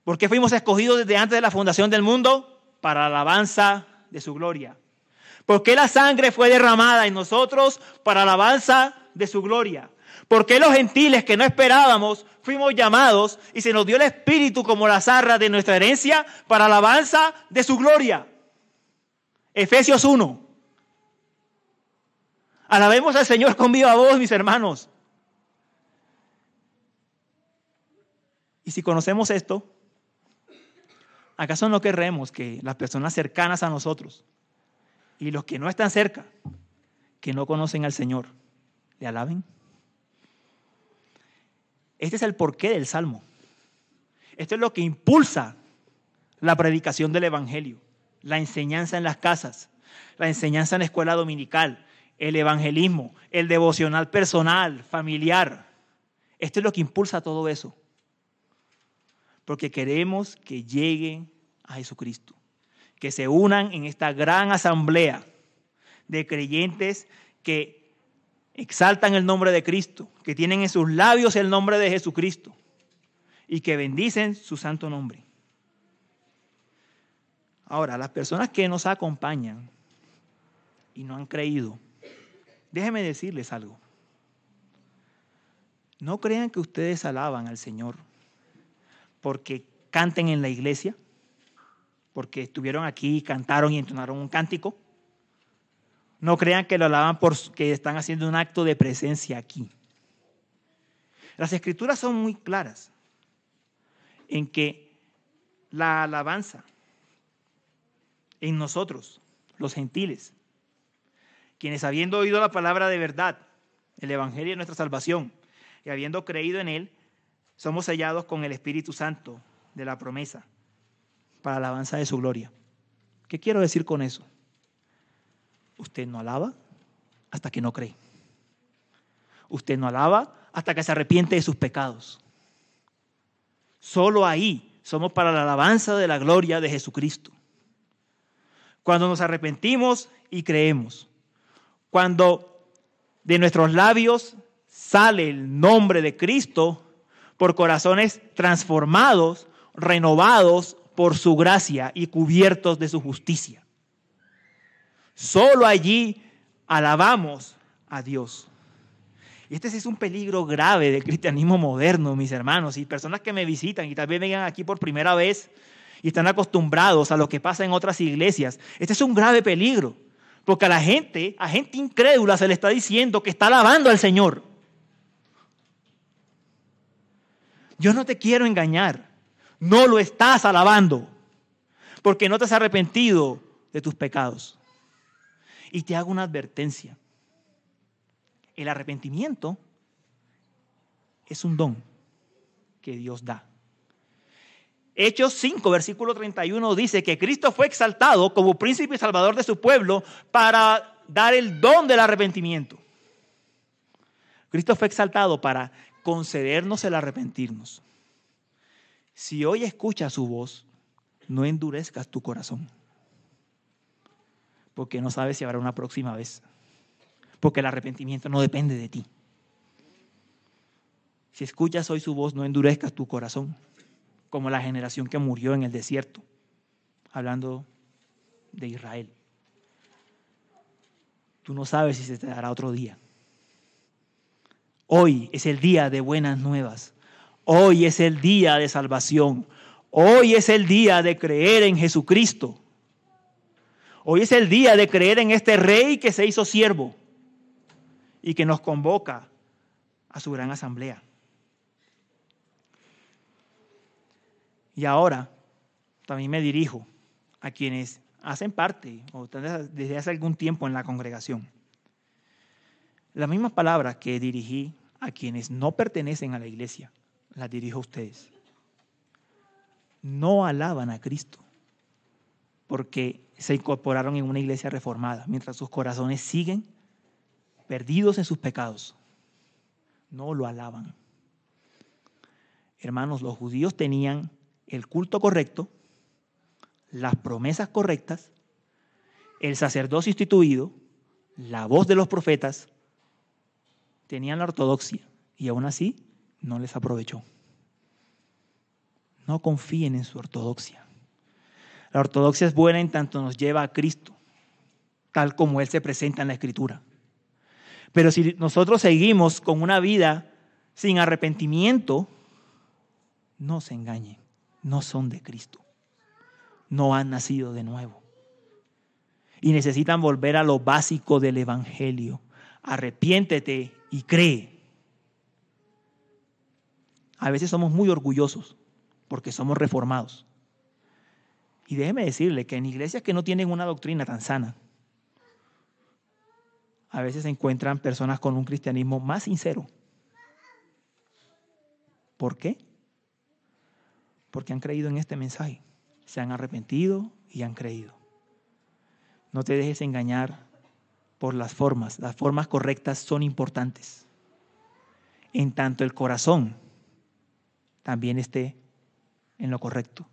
¿Por qué fuimos escogidos desde antes de la fundación del mundo? Para la alabanza de su gloria. ¿Por qué la sangre fue derramada en nosotros para la alabanza de su gloria? ¿Por qué los gentiles que no esperábamos fuimos llamados y se nos dio el Espíritu como la zarra de nuestra herencia para la alabanza de su gloria? Efesios 1. Alabemos al Señor con viva voz, mis hermanos. Y si conocemos esto, ¿acaso no querremos que las personas cercanas a nosotros y los que no están cerca, que no conocen al Señor, le alaben? Este es el porqué del Salmo. Esto es lo que impulsa la predicación del Evangelio, la enseñanza en las casas, la enseñanza en la escuela dominical, el evangelismo, el devocional personal, familiar. Esto es lo que impulsa todo eso porque queremos que lleguen a Jesucristo, que se unan en esta gran asamblea de creyentes que exaltan el nombre de Cristo, que tienen en sus labios el nombre de Jesucristo y que bendicen su santo nombre. Ahora, las personas que nos acompañan y no han creído, déjenme decirles algo. No crean que ustedes alaban al Señor porque canten en la iglesia, porque estuvieron aquí, cantaron y entonaron un cántico. No crean que lo alaban porque están haciendo un acto de presencia aquí. Las escrituras son muy claras en que la alabanza en nosotros, los gentiles, quienes habiendo oído la palabra de verdad, el Evangelio de nuestra salvación, y habiendo creído en él, somos sellados con el Espíritu Santo de la promesa para la alabanza de su gloria. ¿Qué quiero decir con eso? Usted no alaba hasta que no cree. Usted no alaba hasta que se arrepiente de sus pecados. Solo ahí somos para la alabanza de la gloria de Jesucristo. Cuando nos arrepentimos y creemos. Cuando de nuestros labios sale el nombre de Cristo, por corazones transformados, renovados por su gracia y cubiertos de su justicia. Solo allí alabamos a Dios. Y este es un peligro grave del cristianismo moderno, mis hermanos, y personas que me visitan y tal vez vengan aquí por primera vez y están acostumbrados a lo que pasa en otras iglesias. Este es un grave peligro, porque a la gente, a gente incrédula se le está diciendo que está alabando al Señor. Yo no te quiero engañar. No lo estás alabando porque no te has arrepentido de tus pecados. Y te hago una advertencia. El arrepentimiento es un don que Dios da. Hechos 5, versículo 31 dice que Cristo fue exaltado como príncipe y salvador de su pueblo para dar el don del arrepentimiento. Cristo fue exaltado para concedernos el arrepentirnos. Si hoy escuchas su voz, no endurezcas tu corazón, porque no sabes si habrá una próxima vez, porque el arrepentimiento no depende de ti. Si escuchas hoy su voz, no endurezcas tu corazón, como la generación que murió en el desierto, hablando de Israel. Tú no sabes si se te dará otro día. Hoy es el día de buenas nuevas. Hoy es el día de salvación. Hoy es el día de creer en Jesucristo. Hoy es el día de creer en este rey que se hizo siervo y que nos convoca a su gran asamblea. Y ahora también me dirijo a quienes hacen parte o desde hace algún tiempo en la congregación. Las mismas palabras que dirigí a quienes no pertenecen a la iglesia, las dirijo a ustedes. No alaban a Cristo porque se incorporaron en una iglesia reformada, mientras sus corazones siguen perdidos en sus pecados. no lo alaban. Hermanos, los judíos tenían el culto correcto, las promesas correctas, el sacerdocio instituido, la voz de los profetas, tenían la ortodoxia y aún así no les aprovechó. No confíen en su ortodoxia. La ortodoxia es buena en tanto nos lleva a Cristo, tal como Él se presenta en la Escritura. Pero si nosotros seguimos con una vida sin arrepentimiento, no se engañen, no son de Cristo, no han nacido de nuevo. Y necesitan volver a lo básico del Evangelio. Arrepiéntete y cree. A veces somos muy orgullosos porque somos reformados. Y déjeme decirle que en iglesias que no tienen una doctrina tan sana, a veces se encuentran personas con un cristianismo más sincero. ¿Por qué? Porque han creído en este mensaje. Se han arrepentido y han creído. No te dejes engañar por las formas. Las formas correctas son importantes. En tanto el corazón también esté en lo correcto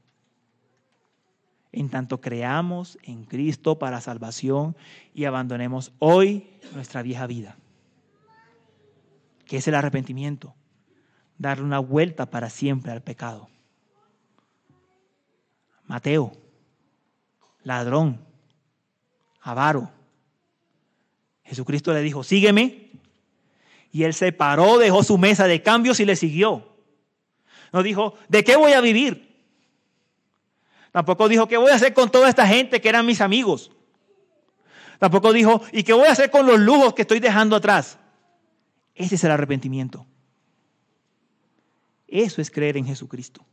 en tanto creamos en Cristo para salvación y abandonemos hoy nuestra vieja vida, que es el arrepentimiento, darle una vuelta para siempre al pecado. Mateo, ladrón, avaro. Jesucristo le dijo, sígueme. Y él se paró, dejó su mesa de cambios y le siguió. No dijo, ¿de qué voy a vivir? Tampoco dijo, ¿qué voy a hacer con toda esta gente que eran mis amigos? Tampoco dijo, ¿y qué voy a hacer con los lujos que estoy dejando atrás? Ese es el arrepentimiento. Eso es creer en Jesucristo.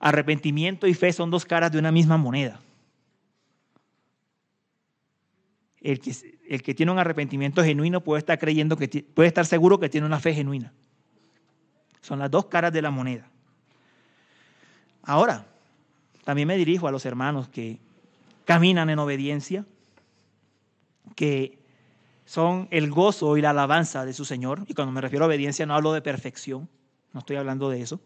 Arrepentimiento y fe son dos caras de una misma moneda. El que, el que tiene un arrepentimiento genuino puede estar creyendo que puede estar seguro que tiene una fe genuina. Son las dos caras de la moneda. Ahora, también me dirijo a los hermanos que caminan en obediencia, que son el gozo y la alabanza de su Señor. Y cuando me refiero a obediencia no hablo de perfección, no estoy hablando de eso.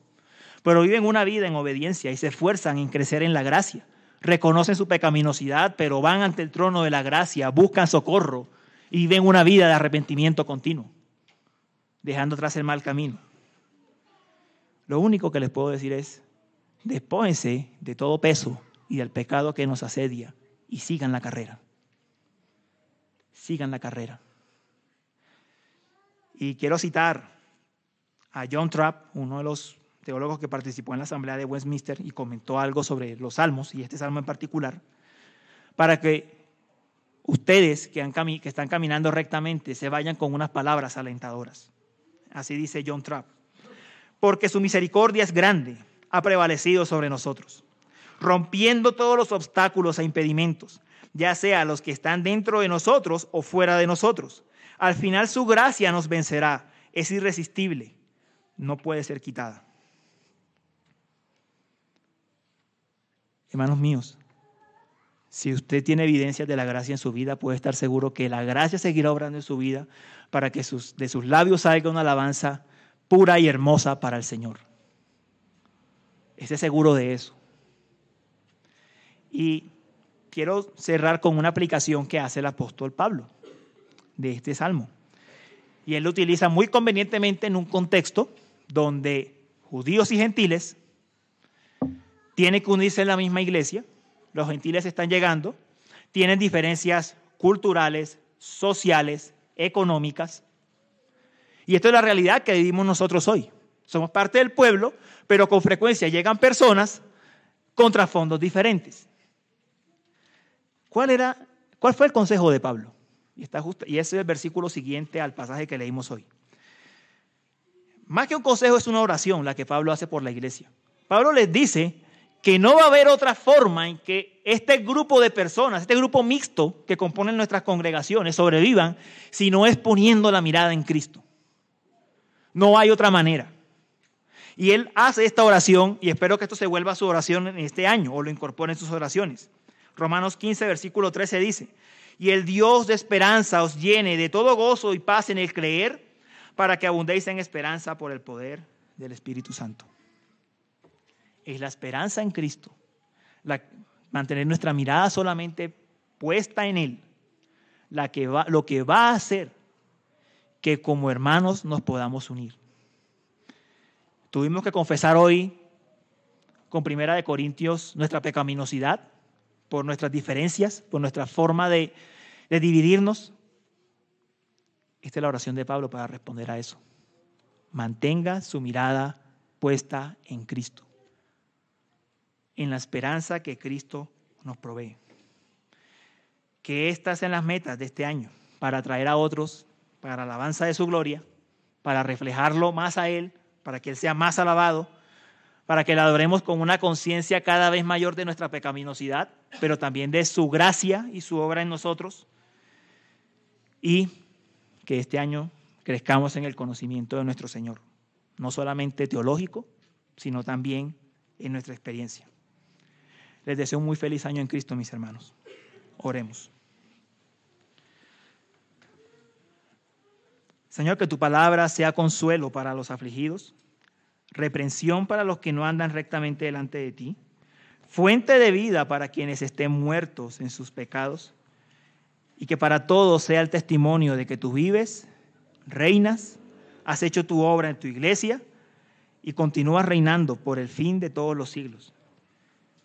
Pero viven una vida en obediencia y se esfuerzan en crecer en la gracia. Reconocen su pecaminosidad, pero van ante el trono de la gracia, buscan socorro y viven una vida de arrepentimiento continuo, dejando atrás el mal camino. Lo único que les puedo decir es, Despójense de todo peso y del pecado que nos asedia y sigan la carrera. Sigan la carrera. Y quiero citar a John Trapp, uno de los teólogos que participó en la Asamblea de Westminster y comentó algo sobre los salmos y este salmo en particular, para que ustedes que, que están caminando rectamente se vayan con unas palabras alentadoras. Así dice John Trapp. Porque su misericordia es grande ha prevalecido sobre nosotros, rompiendo todos los obstáculos e impedimentos, ya sea los que están dentro de nosotros o fuera de nosotros. Al final su gracia nos vencerá, es irresistible, no puede ser quitada. Hermanos míos, si usted tiene evidencias de la gracia en su vida, puede estar seguro que la gracia seguirá obrando en su vida para que de sus labios salga una alabanza pura y hermosa para el Señor. Esté seguro de eso. Y quiero cerrar con una aplicación que hace el apóstol Pablo de este salmo. Y él lo utiliza muy convenientemente en un contexto donde judíos y gentiles tienen que unirse en la misma iglesia, los gentiles están llegando, tienen diferencias culturales, sociales, económicas. Y esto es la realidad que vivimos nosotros hoy. Somos parte del pueblo, pero con frecuencia llegan personas con trasfondos diferentes. ¿Cuál, era, ¿Cuál fue el consejo de Pablo? Y, está y ese es el versículo siguiente al pasaje que leímos hoy. Más que un consejo es una oración la que Pablo hace por la iglesia. Pablo les dice que no va a haber otra forma en que este grupo de personas, este grupo mixto que componen nuestras congregaciones sobrevivan si no es poniendo la mirada en Cristo. No hay otra manera. Y él hace esta oración y espero que esto se vuelva su oración en este año o lo incorpore en sus oraciones. Romanos 15, versículo 13 dice, y el Dios de esperanza os llene de todo gozo y paz en el creer, para que abundéis en esperanza por el poder del Espíritu Santo. Es la esperanza en Cristo, la, mantener nuestra mirada solamente puesta en Él, la que va, lo que va a hacer que como hermanos nos podamos unir. Tuvimos que confesar hoy con Primera de Corintios nuestra pecaminosidad por nuestras diferencias, por nuestra forma de, dividirnos. Esta es la oración de Pablo para responder a eso. Mantenga su mirada puesta en Cristo, en la esperanza que Cristo nos provee. Que estas sean las metas de este año, para atraer a otros, para la alabanza de su gloria, para reflejarlo más a Él, para que Él sea más alabado, para que le adoremos con una conciencia cada vez mayor de nuestra pecaminosidad, pero también de su gracia y su obra en nosotros. Y que este año crezcamos en el conocimiento de nuestro Señor, no solamente teológico, sino también en nuestra experiencia. Les deseo un muy feliz año en Cristo, mis hermanos. Oremos. Señor, que tu palabra sea consuelo para los afligidos, reprensión para los que no andan rectamente delante de ti, fuente de vida para quienes estén muertos en sus pecados, y que para todos sea el testimonio de que tú vives, reinas, has hecho tu obra en tu iglesia y continúas reinando por el fin de todos los siglos.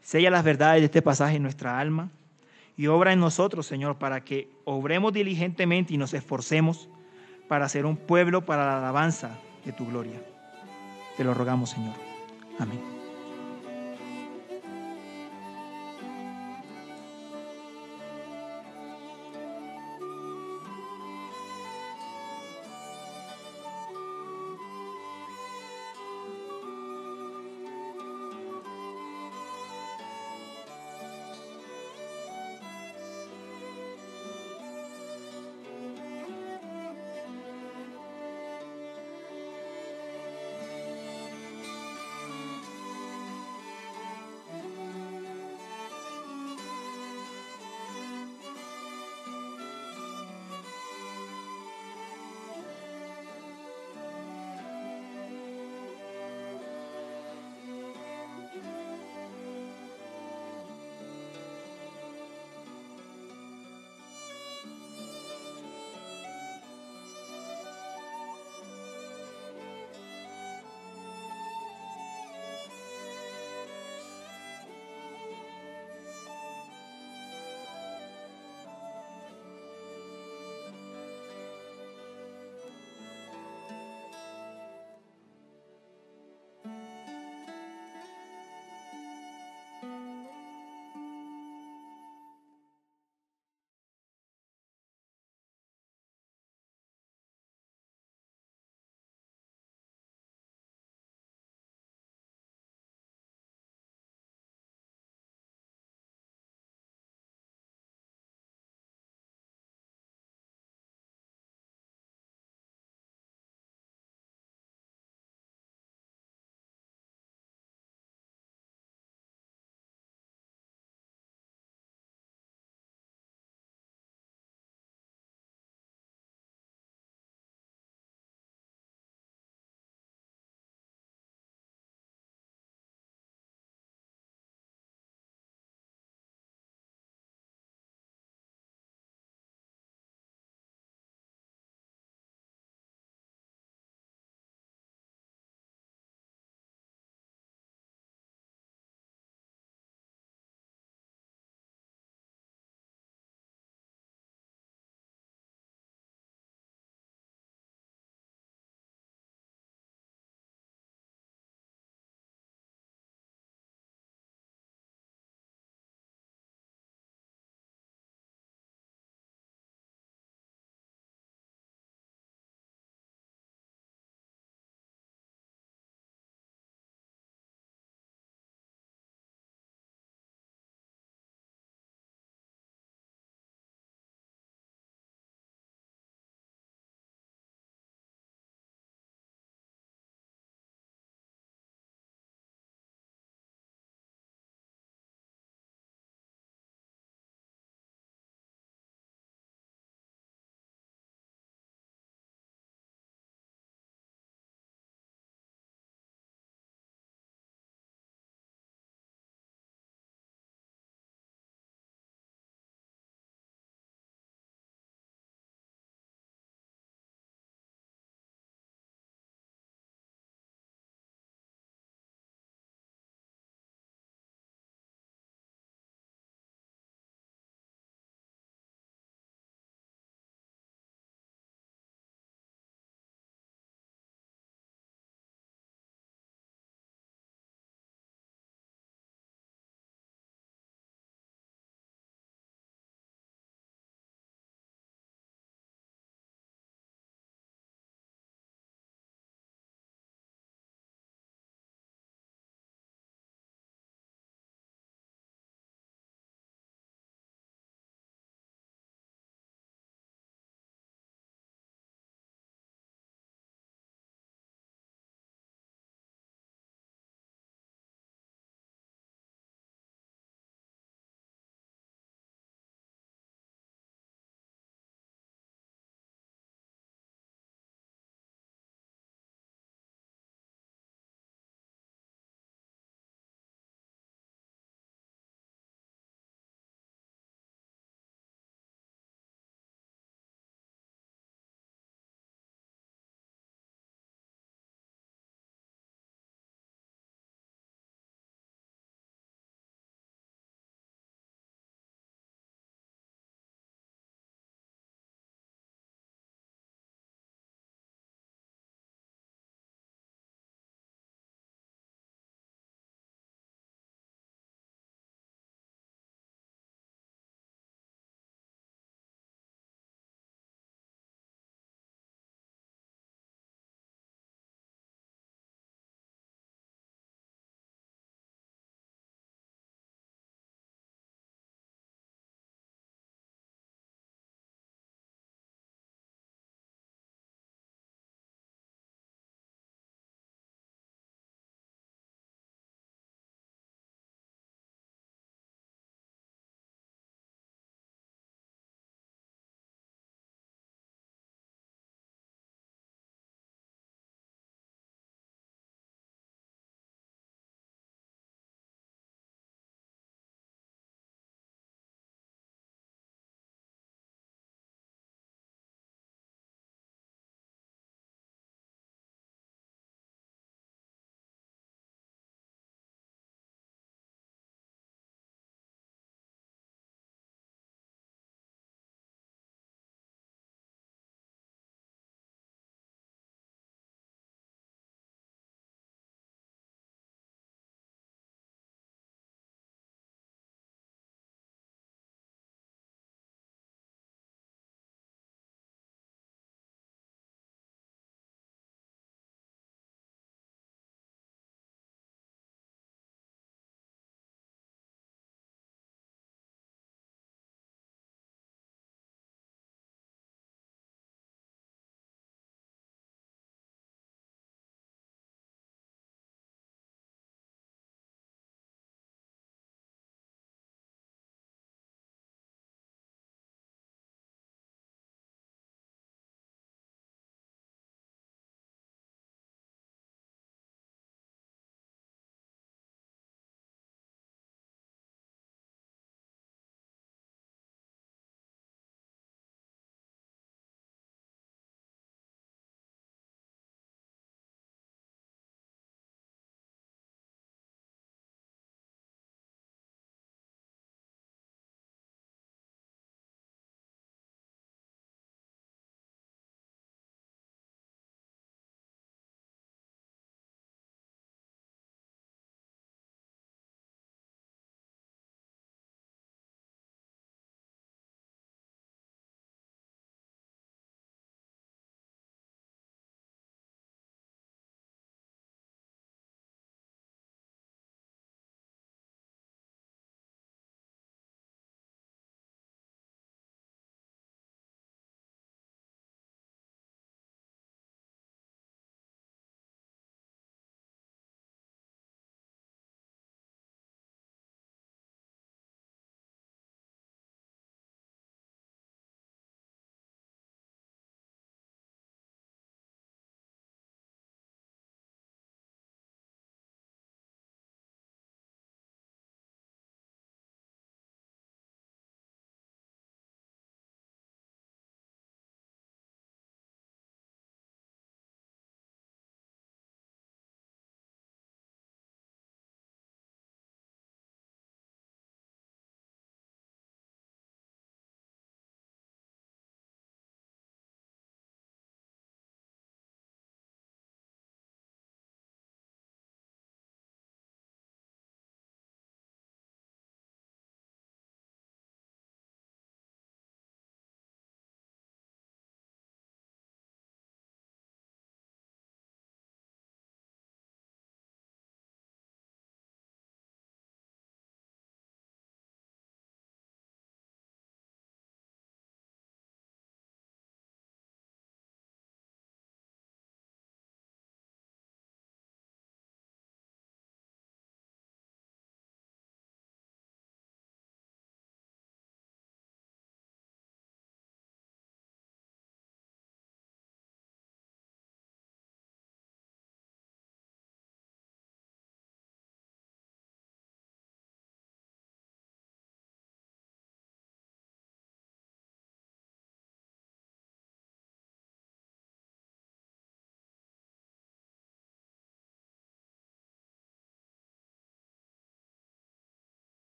Sella las verdades de este pasaje en nuestra alma y obra en nosotros, Señor, para que obremos diligentemente y nos esforcemos para ser un pueblo para la alabanza de tu gloria. Te lo rogamos, Señor. Amén.